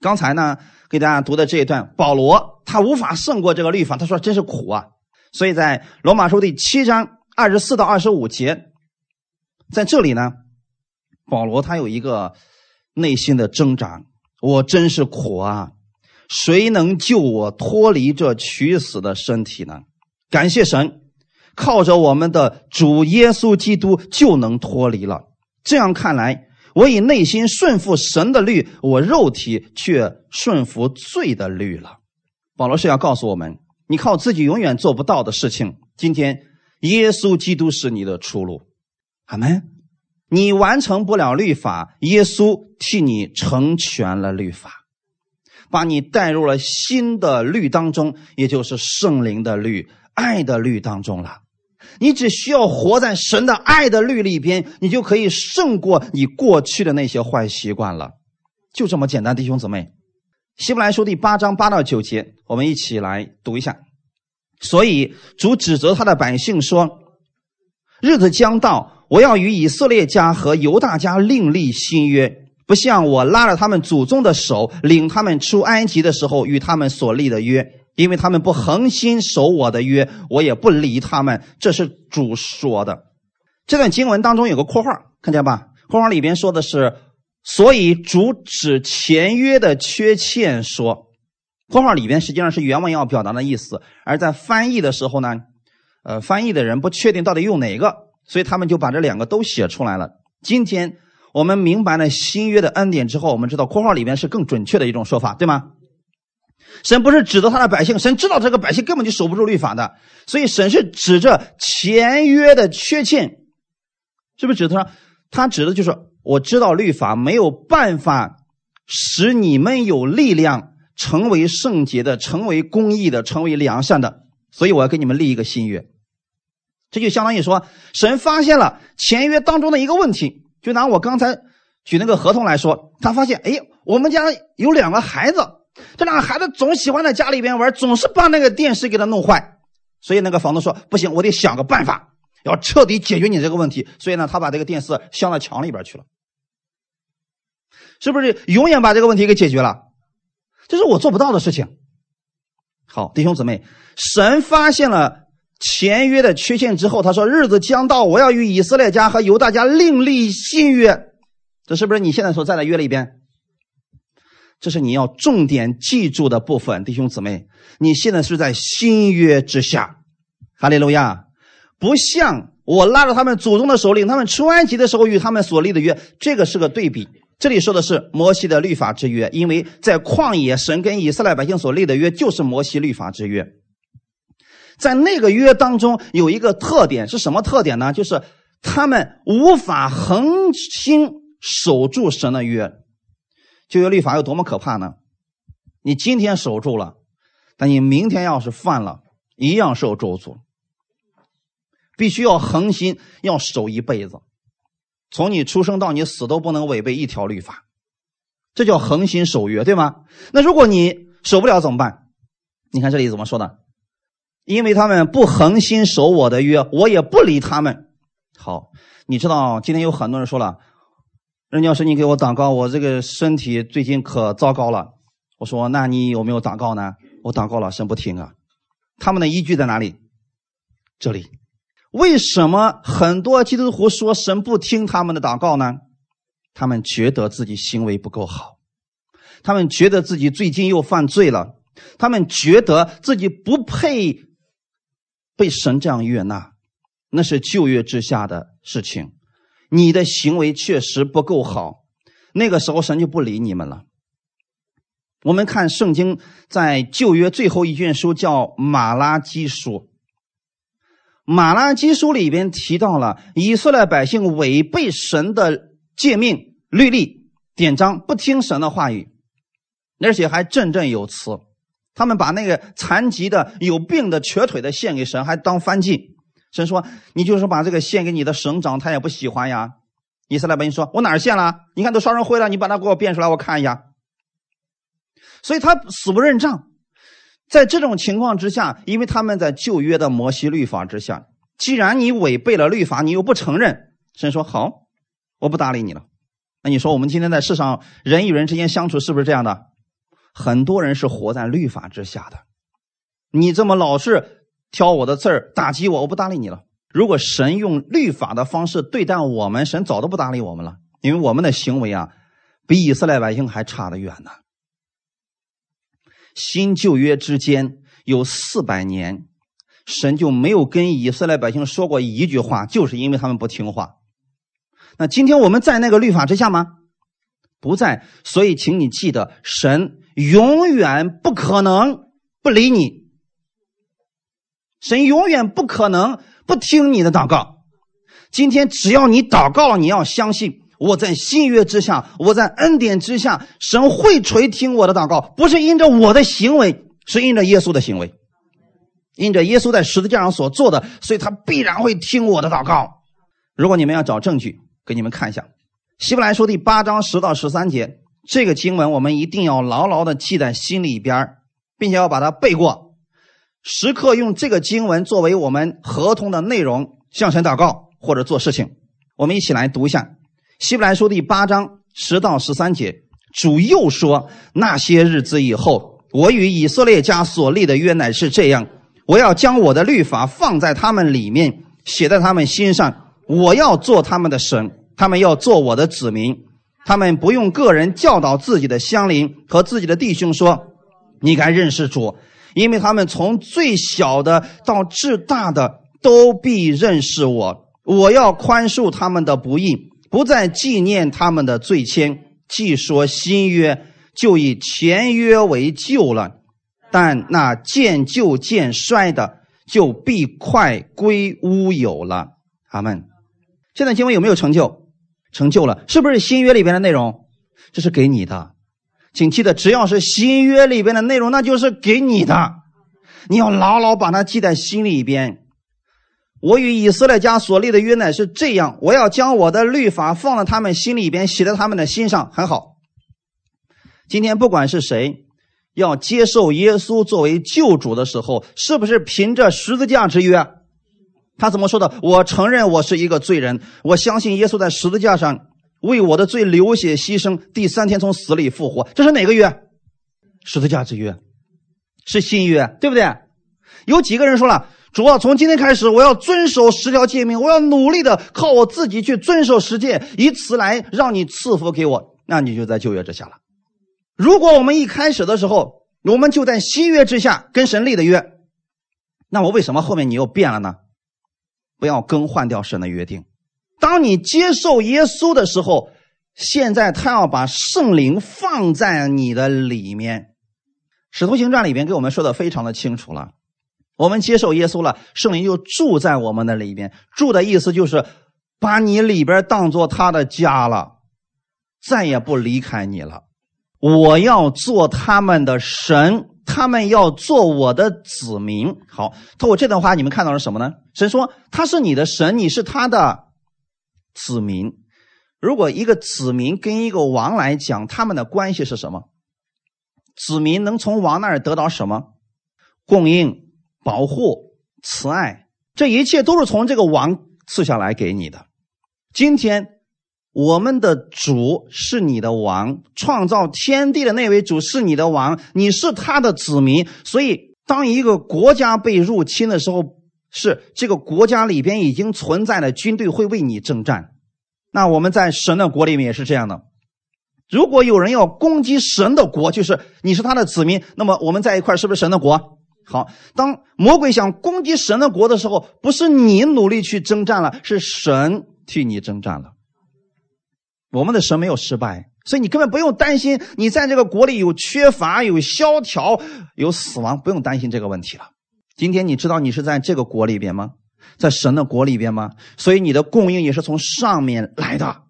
刚才呢，给大家读的这一段，保罗他无法胜过这个律法，他说真是苦啊。所以在罗马书第七章二十四到二十五节，在这里呢，保罗他有一个内心的挣扎：我真是苦啊！谁能救我脱离这取死的身体呢？感谢神。靠着我们的主耶稣基督就能脱离了。这样看来，我以内心顺服神的律，我肉体却顺服罪的律了。保罗是要告诉我们：你靠自己永远做不到的事情，今天耶稣基督是你的出路。阿门。你完成不了律法，耶稣替你成全了律法，把你带入了新的律当中，也就是圣灵的律、爱的律当中了。你只需要活在神的爱的律里边，你就可以胜过你过去的那些坏习惯了，就这么简单，弟兄姊妹。希伯来书第八章八到九节，我们一起来读一下。所以主指责他的百姓说：“日子将到，我要与以色列家和犹大家另立新约，不像我拉着他们祖宗的手，领他们出埃及的时候与他们所立的约。”因为他们不恒心守我的约，我也不理他们。这是主说的。这段经文当中有个括号，看见吧？括号里边说的是，所以主指前约的缺欠说。括号里边实际上是原文要表达的意思，而在翻译的时候呢，呃，翻译的人不确定到底用哪个，所以他们就把这两个都写出来了。今天我们明白了新约的恩典之后，我们知道括号里边是更准确的一种说法，对吗？神不是指责他的百姓，神知道这个百姓根本就守不住律法的，所以神是指着前约的缺陷，是不是指他？他指的就是我知道律法没有办法使你们有力量成为圣洁的、成为公义的、成为良善的，所以我要给你们立一个新约。这就相当于说，神发现了签约当中的一个问题。就拿我刚才举那个合同来说，他发现，哎，我们家有两个孩子。这两个孩子总喜欢在家里边玩，总是把那个电视给他弄坏，所以那个房东说：“不行，我得想个办法，要彻底解决你这个问题。”所以呢，他把这个电视镶到墙里边去了，是不是永远把这个问题给解决了？这是我做不到的事情。好，弟兄姊妹，神发现了前约的缺陷之后，他说：“日子将到，我要与以色列家和犹大家另立新约。”这是不是你现在所在的约里边？这是你要重点记住的部分，弟兄姊妹，你现在是在新约之下，哈利路亚！不像我拉着他们祖宗的首领，他们出埃及的时候与他们所立的约，这个是个对比。这里说的是摩西的律法之约，因为在旷野，神跟以色列百姓所立的约就是摩西律法之约。在那个约当中有一个特点是什么特点呢？就是他们无法恒心守住神的约。旧约律法有多么可怕呢？你今天守住了，但你明天要是犯了，一样受咒诅。必须要恒心，要守一辈子。从你出生到你死都不能违背一条律法，这叫恒心守约，对吗？那如果你守不了怎么办？你看这里怎么说的？因为他们不恒心守我的约，我也不理他们。好，你知道今天有很多人说了，任教师，你给我祷告，我这个身体最近可糟糕了。我说，那你有没有祷告呢？我祷告了，神不听啊。他们的依据在哪里？这里。为什么很多基督徒说神不听他们的祷告呢？他们觉得自己行为不够好，他们觉得自己最近又犯罪了，他们觉得自己不配被神这样悦纳，那是旧约之下的事情。你的行为确实不够好，那个时候神就不理你们了。我们看圣经在旧约最后一卷书叫马拉基书。马拉基书里边提到了以色列百姓违背神的诫命、律例、典章，不听神的话语，而且还振振有词。他们把那个残疾的、有病的、瘸腿的献给神，还当翻祭。神说：“你就是把这个献给你的省长，他也不喜欢呀。”以色列百姓说：“我哪儿献了？你看都烧成灰了，你把它给我变出来，我看一下。”所以他死不认账。在这种情况之下，因为他们在旧约的摩西律法之下，既然你违背了律法，你又不承认，神说好，我不搭理你了。那你说我们今天在世上人与人之间相处是不是这样的？很多人是活在律法之下的。你这么老是挑我的刺儿打击我，我不搭理你了。如果神用律法的方式对待我们，神早都不搭理我们了，因为我们的行为啊，比以色列百姓还差得远呢。新旧约之间有四百年，神就没有跟以色列百姓说过一句话，就是因为他们不听话。那今天我们在那个律法之下吗？不在，所以请你记得，神永远不可能不理你，神永远不可能不听你的祷告。今天只要你祷告，你要相信。我在新约之下，我在恩典之下，神会垂听我的祷告，不是因着我的行为，是因着耶稣的行为，因着耶稣在十字架上所做的，所以他必然会听我的祷告。如果你们要找证据，给你们看一下《希伯来书》第八章十到十三节，这个经文我们一定要牢牢的记在心里边，并且要把它背过，时刻用这个经文作为我们合同的内容向神祷告或者做事情。我们一起来读一下。希伯来书第八章十到十三节，主又说：那些日子以后，我与以色列家所立的约乃是这样：我要将我的律法放在他们里面，写在他们心上。我要做他们的神，他们要做我的子民。他们不用个人教导自己的乡邻和自己的弟兄说：你该认识主，因为他们从最小的到至大的都必认识我。我要宽恕他们的不义。不再纪念他们的罪愆，既说新约，就以前约为旧了。但那渐旧渐衰的，就必快归乌有了。阿门。现在经文有没有成就？成就了，是不是新约里边的内容？这是给你的，请记得，只要是新约里边的内容，那就是给你的。你要牢牢把它记在心里边。我与以色列家所立的约乃是这样：我要将我的律法放在他们心里边，写在他们的心上。很好。今天不管是谁要接受耶稣作为救主的时候，是不是凭着十字架之约？他怎么说的？我承认我是一个罪人，我相信耶稣在十字架上为我的罪流血牺牲，第三天从死里复活。这是哪个约？十字架之约，是新约，对不对？有几个人说了？主啊，从今天开始，我要遵守十条诫命，我要努力的靠我自己去遵守十诫，以此来让你赐福给我。那你就在旧约之下了。如果我们一开始的时候，我们就在新约之下跟神立的约，那么为什么后面你又变了呢？不要更换掉神的约定。当你接受耶稣的时候，现在他要把圣灵放在你的里面。使徒行传里边给我们说的非常的清楚了。我们接受耶稣了，圣灵就住在我们的里边。住的意思就是把你里边当做他的家了，再也不离开你了。我要做他们的神，他们要做我的子民。好，透过这段话，你们看到了什么呢？神说他是你的神，你是他的子民。如果一个子民跟一个王来讲，他们的关系是什么？子民能从王那儿得到什么？供应。保护、慈爱，这一切都是从这个王赐下来给你的。今天，我们的主是你的王，创造天地的那位主是你的王，你是他的子民。所以，当一个国家被入侵的时候，是这个国家里边已经存在的军队会为你征战。那我们在神的国里面也是这样的。如果有人要攻击神的国，就是你是他的子民，那么我们在一块是不是神的国？好，当魔鬼想攻击神的国的时候，不是你努力去征战了，是神替你征战了。我们的神没有失败，所以你根本不用担心你在这个国里有缺乏、有萧条、有死亡，不用担心这个问题了。今天你知道你是在这个国里边吗？在神的国里边吗？所以你的供应也是从上面来的，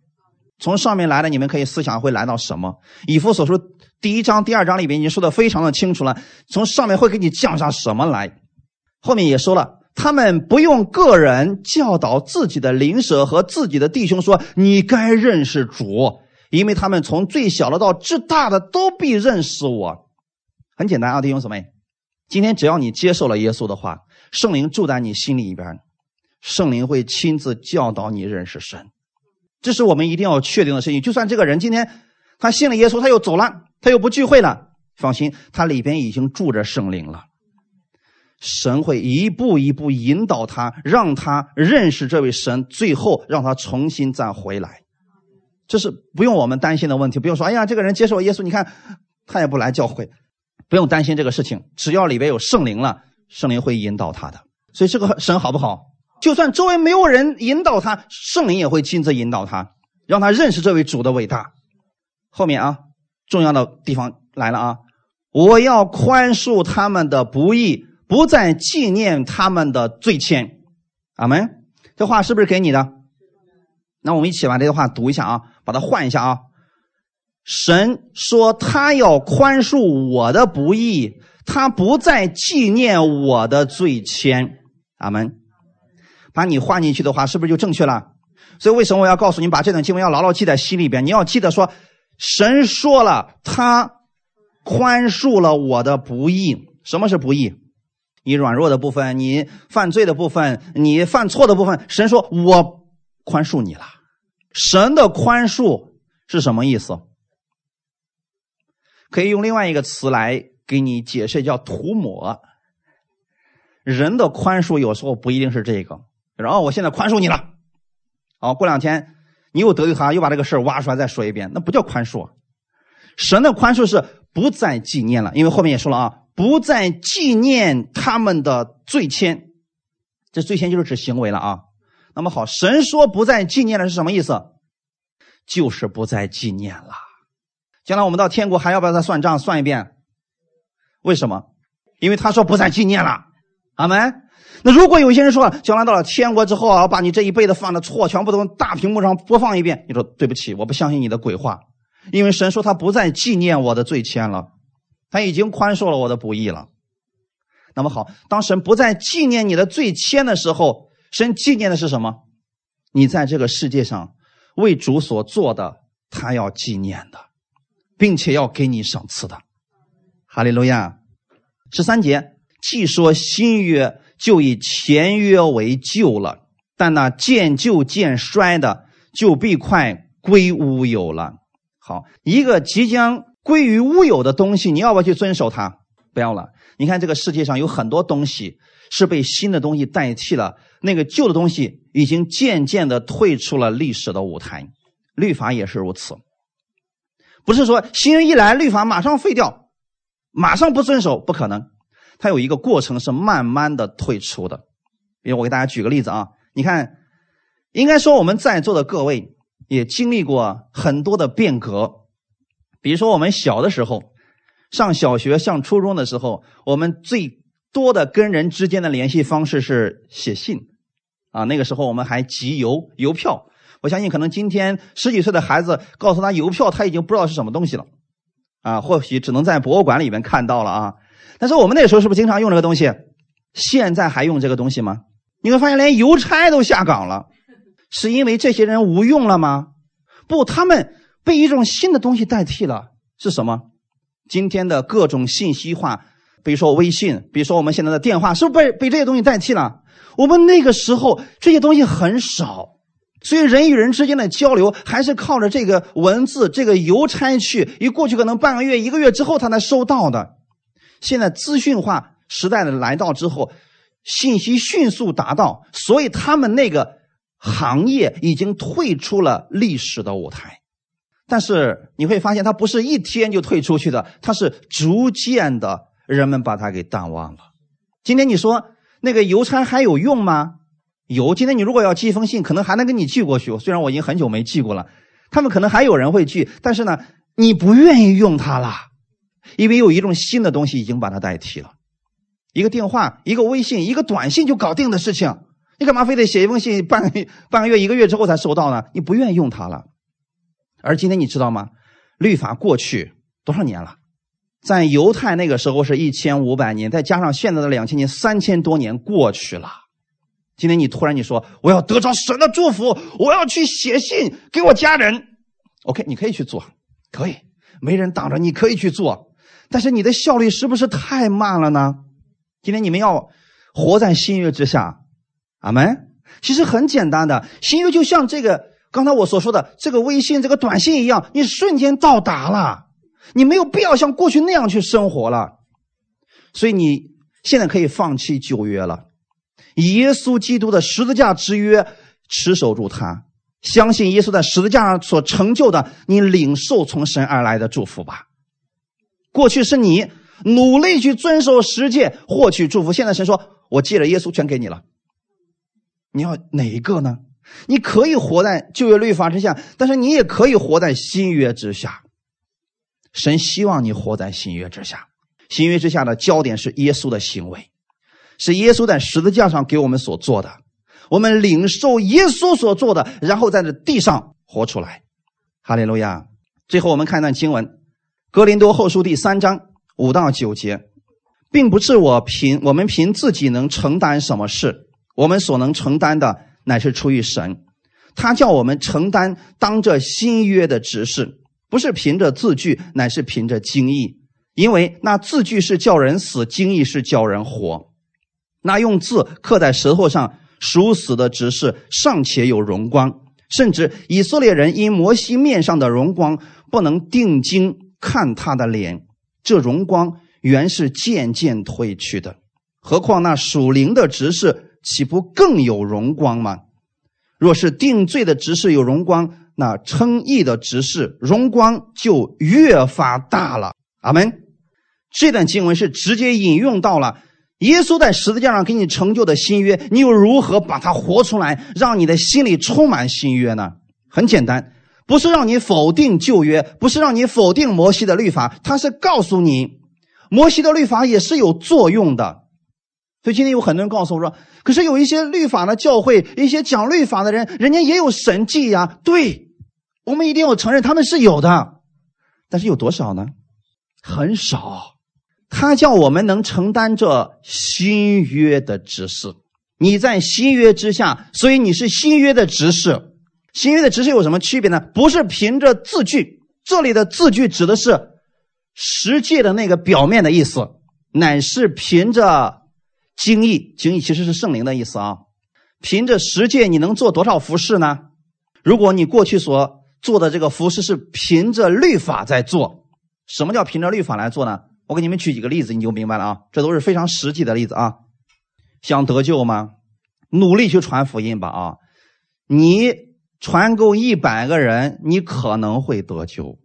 从上面来的。你们可以思想会来到什么？以弗所说。第一章、第二章里边已经说的非常的清楚了，从上面会给你降下什么来，后面也说了，他们不用个人教导自己的邻舍和自己的弟兄说你该认识主，因为他们从最小的到至大的都必认识我。很简单啊，弟兄姊妹，今天只要你接受了耶稣的话，圣灵住在你心里边，圣灵会亲自教导你认识神，这是我们一定要确定的事情。就算这个人今天他信了耶稣，他又走了。他又不聚会了，放心，他里边已经住着圣灵了。神会一步一步引导他，让他认识这位神，最后让他重新再回来。这是不用我们担心的问题。不用说，哎呀，这个人接受耶稣，你看他也不来教会，不用担心这个事情。只要里边有圣灵了，圣灵会引导他的。所以这个神好不好？就算周围没有人引导他，圣灵也会亲自引导他，让他认识这位主的伟大。后面啊。重要的地方来了啊！我要宽恕他们的不义，不再纪念他们的罪愆。阿门。这话是不是给你的？那我们一起把这个话读一下啊，把它换一下啊。神说他要宽恕我的不义，他不再纪念我的罪愆。阿门。把你换进去的话，是不是就正确了？所以为什么我要告诉你，把这段经文要牢牢记在心里边？你要记得说。神说了，他宽恕了我的不义。什么是不义？你软弱的部分，你犯罪的部分，你犯错的部分，神说我宽恕你了。神的宽恕是什么意思？可以用另外一个词来给你解释，叫涂抹。人的宽恕有时候不一定是这个。然后我现在宽恕你了，好，过两天。你又得罪他，又把这个事挖出来再说一遍，那不叫宽恕。神的宽恕是不再纪念了，因为后面也说了啊，不再纪念他们的罪愆。这罪愆就是指行为了啊。那么好，神说不再纪念了是什么意思？就是不再纪念了。将来我们到天国还要不要再算账算一遍？为什么？因为他说不再纪念了。阿门。那如果有些人说，将来到了天国之后啊，把你这一辈子犯的错全部都大屏幕上播放一遍，你说对不起，我不相信你的鬼话，因为神说他不再纪念我的罪愆了，他已经宽恕了我的不义了。那么好，当神不再纪念你的罪愆的时候，神纪念的是什么？你在这个世界上为主所做的，他要纪念的，并且要给你赏赐的。哈利路亚。十三节，既说新约。就以前约为旧了，但那渐旧渐衰的，就必快归乌有了。好，一个即将归于乌有的东西，你要不要去遵守它？不要了。你看这个世界上有很多东西是被新的东西代替了，那个旧的东西已经渐渐的退出了历史的舞台。律法也是如此，不是说新人一来，律法马上废掉，马上不遵守，不可能。它有一个过程是慢慢的退出的。比如我给大家举个例子啊，你看，应该说我们在座的各位也经历过很多的变革。比如说我们小的时候。上小学、上初中的时候，我们最多的跟人之间的联系方式是写信，啊，那个时候我们还集邮、邮票。我相信，可能今天十几岁的孩子告诉他邮票，他已经不知道是什么东西了，啊，或许只能在博物馆里面看到了啊。但是我们那时候是不是经常用这个东西？现在还用这个东西吗？你会发现，连邮差都下岗了，是因为这些人无用了吗？不，他们被一种新的东西代替了，是什么？今天的各种信息化，比如说微信，比如说我们现在的电话，是不是被被这些东西代替了？我们那个时候这些东西很少，所以人与人之间的交流还是靠着这个文字、这个邮差去，一过去可能半个月、一个月之后他才收到的。现在资讯化时代的来到之后，信息迅速达到，所以他们那个行业已经退出了历史的舞台。但是你会发现，它不是一天就退出去的，它是逐渐的，人们把它给淡忘了。今天你说那个邮差还有用吗？有。今天你如果要寄一封信，可能还能给你寄过去。虽然我已经很久没寄过了，他们可能还有人会寄，但是呢，你不愿意用它了，因为有一种新的东西已经把它代替了。一个电话，一个微信，一个短信就搞定的事情，你干嘛非得写一封信半半个月、一个月之后才收到呢？你不愿意用它了。而今天你知道吗？律法过去多少年了？在犹太那个时候是一千五百年，再加上现在的两千年，三千多年过去了。今天你突然你说我要得着神的祝福，我要去写信给我家人。OK，你可以去做，可以，没人挡着，你可以去做。但是你的效率是不是太慢了呢？今天你们要活在新约之下，阿门。其实很简单的，新约就像这个。刚才我所说的这个微信、这个短信一样，你瞬间到达了，你没有必要像过去那样去生活了。所以你现在可以放弃旧约了，耶稣基督的十字架之约持守住它，相信耶稣在十字架上所成就的，你领受从神而来的祝福吧。过去是你努力去遵守十诫获取祝福，现在神说：“我借着耶稣全给你了。”你要哪一个呢？你可以活在旧约律法之下，但是你也可以活在新约之下。神希望你活在新约之下。新约之下的焦点是耶稣的行为，是耶稣在十字架上给我们所做的。我们领受耶稣所做的，然后在这地上活出来。哈利路亚！最后我们看一段经文，《格林多后书》第三章五到九节，并不是我凭我们凭自己能承担什么事，我们所能承担的。乃是出于神，他叫我们承担当着新约的执事，不是凭着字句，乃是凭着经意。因为那字句是叫人死，经意是叫人活。那用字刻在舌头上属死的执事，尚且有荣光，甚至以色列人因摩西面上的荣光，不能定睛看他的脸，这荣光原是渐渐褪去的。何况那属灵的执事。岂不更有荣光吗？若是定罪的执事有荣光，那称义的执事荣光就越发大了。阿门。这段经文是直接引用到了耶稣在十字架上给你成就的新约，你又如何把它活出来，让你的心里充满新约呢？很简单，不是让你否定旧约，不是让你否定摩西的律法，他是告诉你，摩西的律法也是有作用的。所以今天有很多人告诉我说：“可是有一些律法的教会，一些讲律法的人，人家也有神迹呀。”对，我们一定要承认他们是有的，但是有多少呢？很少。他叫我们能承担这新约的执事。你在新约之下，所以你是新约的执事。新约的执事有什么区别呢？不是凭着字句，这里的字句指的是实际的那个表面的意思，乃是凭着。精益精益其实是圣灵的意思啊。凭着十诫，你能做多少服饰呢？如果你过去所做的这个服饰是凭着律法在做，什么叫凭着律法来做呢？我给你们举几个例子，你就明白了啊。这都是非常实际的例子啊。想得救吗？努力去传福音吧啊！你传够一百个人，你可能会得救。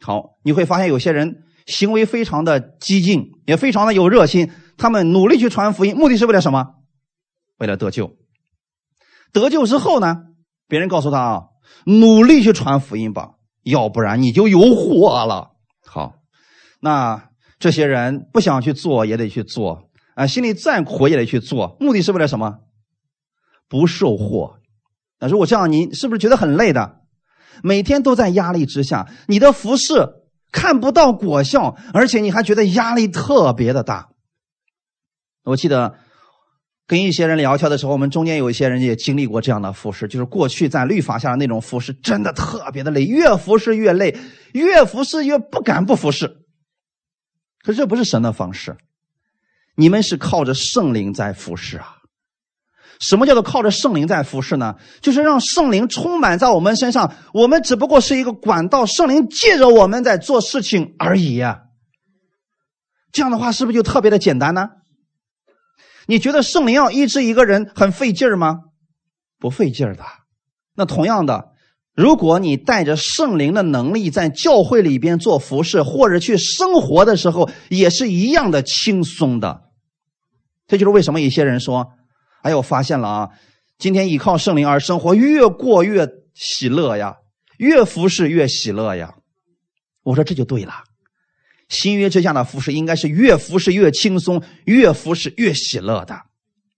好，你会发现有些人行为非常的激进，也非常的有热心，他们努力去传福音，目的是为了什么？为了得救。得救之后呢？别人告诉他啊，努力去传福音吧，要不然你就有祸了。好。那这些人不想去做也得去做啊，心里再苦也得去做，目的是为了什么？不受祸。那如果这样，你是不是觉得很累的？每天都在压力之下，你的服饰看不到果效，而且你还觉得压力特别的大。我记得跟一些人聊天的时候，我们中间有一些人也经历过这样的服饰，就是过去在律法下的那种服饰，真的特别的累，越服侍越累，越服侍越不敢不服侍。可这不是神的方式，你们是靠着圣灵在服侍啊。什么叫做靠着圣灵在服侍呢？就是让圣灵充满在我们身上，我们只不过是一个管道，圣灵借着我们在做事情而已。这样的话，是不是就特别的简单呢？你觉得圣灵要医治一个人很费劲儿吗？不费劲儿的。那同样的。如果你带着圣灵的能力在教会里边做服饰，或者去生活的时候，也是一样的轻松的。这就是为什么一些人说：“哎，我发现了啊，今天依靠圣灵而生活，越过越喜乐呀，越服侍越喜乐呀。”我说这就对了。新约之下的服饰应该是越服侍越轻松，越服侍越喜乐的。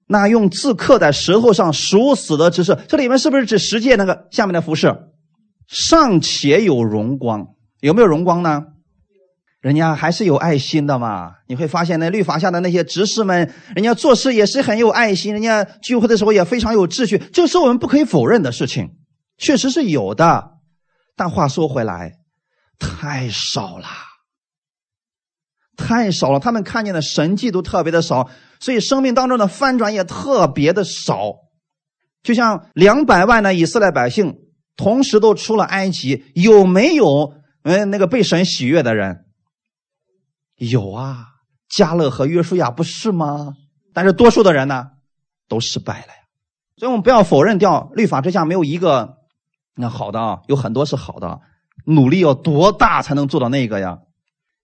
那用字刻在石头上属死的知识，这里面是不是指十诫那个下面的服饰？尚且有荣光，有没有荣光呢？人家还是有爱心的嘛。你会发现，那律法下的那些执事们，人家做事也是很有爱心，人家聚会的时候也非常有秩序，这是我们不可以否认的事情，确实是有的。但话说回来，太少了，太少了。他们看见的神迹都特别的少，所以生命当中的翻转也特别的少。就像两百万的以色列百姓。同时都出了埃及，有没有嗯那个被神喜悦的人？有啊，加勒和约书亚不是吗？但是多数的人呢，都失败了呀。所以我们不要否认掉律法之下没有一个那好的啊，有很多是好的。努力要多大才能做到那个呀？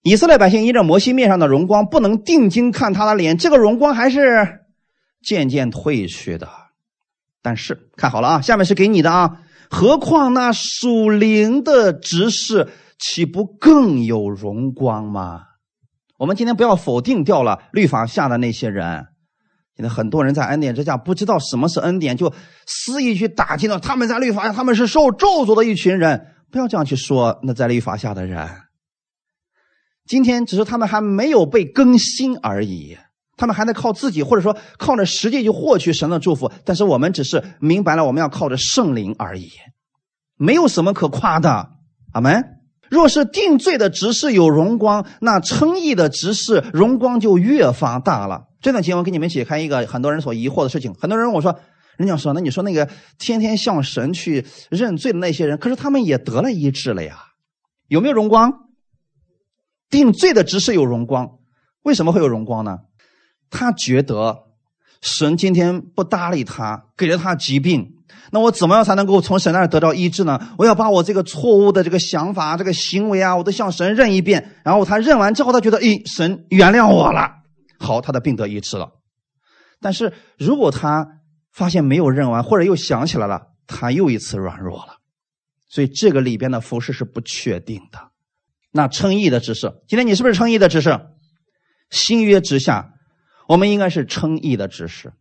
以色列百姓因着摩西面上的荣光，不能定睛看他的脸，这个荣光还是渐渐褪去的。但是看好了啊，下面是给你的啊。何况那属灵的执事，岂不更有荣光吗？我们今天不要否定掉了律法下的那些人。现在很多人在恩典之下不知道什么是恩典，就肆意去打击到他们在律法下他们是受咒诅的一群人。不要这样去说那在律法下的人。今天只是他们还没有被更新而已。他们还在靠自己，或者说靠着实际去获取神的祝福，但是我们只是明白了我们要靠着圣灵而已，没有什么可夸的。阿门。若是定罪的执事有荣光，那称义的执事荣光就越发大了。这段经文给你们解开一个很多人所疑惑的事情。很多人问我说：“人家说，那你说那个天天向神去认罪的那些人，可是他们也得了医治了呀？有没有荣光？定罪的执事有荣光，为什么会有荣光呢？”他觉得神今天不搭理他，给了他疾病，那我怎么样才能够从神那儿得到医治呢？我要把我这个错误的这个想法、这个行为啊，我都向神认一遍。然后他认完之后，他觉得，诶，神原谅我了，好，他的病得医治了。但是如果他发现没有认完，或者又想起来了，他又一次软弱了。所以这个里边的服饰是不确定的。那称义的只是，今天你是不是称义的只是？新约之下。我们应该是称义的执事，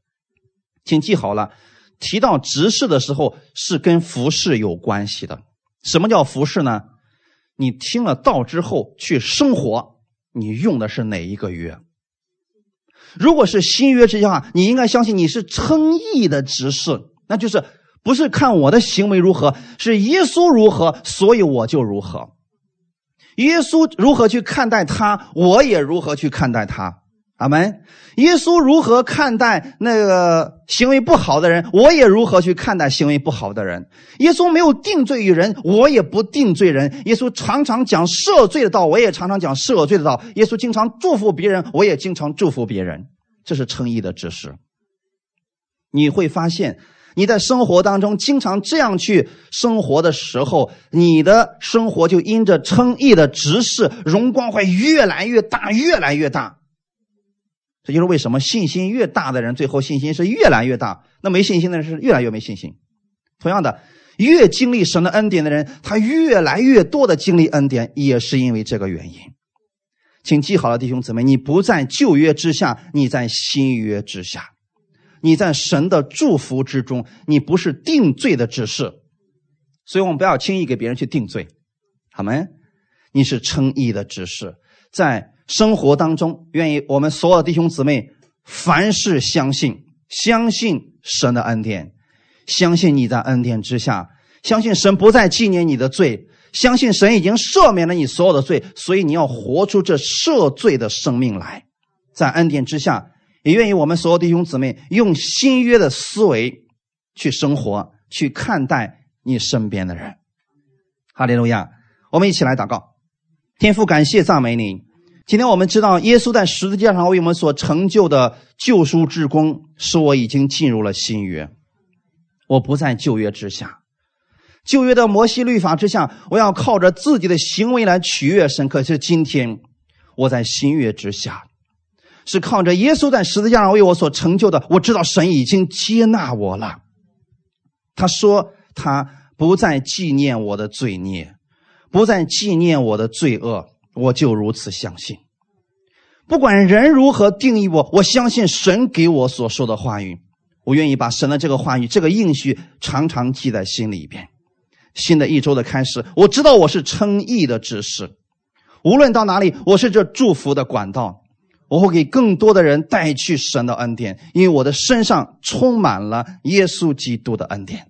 请记好了。提到执事的时候，是跟服饰有关系的。什么叫服饰呢？你听了道之后去生活，你用的是哪一个约？如果是新约之下，你应该相信你是称义的执事，那就是不是看我的行为如何，是耶稣如何，所以我就如何。耶稣如何去看待他，我也如何去看待他。阿门。耶稣如何看待那个行为不好的人，我也如何去看待行为不好的人。耶稣没有定罪于人，我也不定罪人。耶稣常常讲赦罪的道，我也常常讲赦罪的道。耶稣经常祝福别人，我也经常祝福别人。这是称义的知识。你会发现，你在生活当中经常这样去生活的时候，你的生活就因着称义的执事，荣光会越来越大，越来越大。这就是为什么信心越大的人，最后信心是越来越大；那没信心的人是越来越没信心。同样的，越经历神的恩典的人，他越来越多的经历恩典，也是因为这个原因。请记好了，弟兄姊妹，你不在旧约之下，你在新约之下，你在神的祝福之中，你不是定罪的指示。所以我们不要轻易给别人去定罪，好吗？你是称义的指示，在。生活当中，愿意我们所有弟兄姊妹，凡事相信，相信神的恩典，相信你在恩典之下，相信神不再纪念你的罪，相信神已经赦免了你所有的罪，所以你要活出这赦罪的生命来，在恩典之下，也愿意我们所有弟兄姊妹用新约的思维去生活，去看待你身边的人。哈利路亚！我们一起来祷告，天父，感谢赞美你。今天我们知道，耶稣在十字架上为我们所成就的救赎之功，使我已经进入了新约。我不在旧约之下，旧约的摩西律法之下，我要靠着自己的行为来取悦神。可是今天，我在新约之下，是靠着耶稣在十字架上为我所成就的。我知道神已经接纳我了。他说他不再纪念我的罪孽，不再纪念我的罪恶。我就如此相信，不管人如何定义我，我相信神给我所说的话语，我愿意把神的这个话语、这个应许常常记在心里边。新的一周的开始，我知道我是称义的指示，无论到哪里，我是这祝福的管道，我会给更多的人带去神的恩典，因为我的身上充满了耶稣基督的恩典。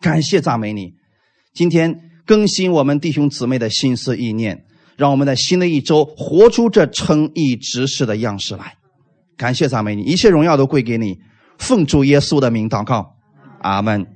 感谢赞美你，今天更新我们弟兄姊妹的心思意念。让我们在新的一周活出这称义执事的样式来，感谢赞美你，一切荣耀都归给你，奉主耶稣的名祷告，阿门。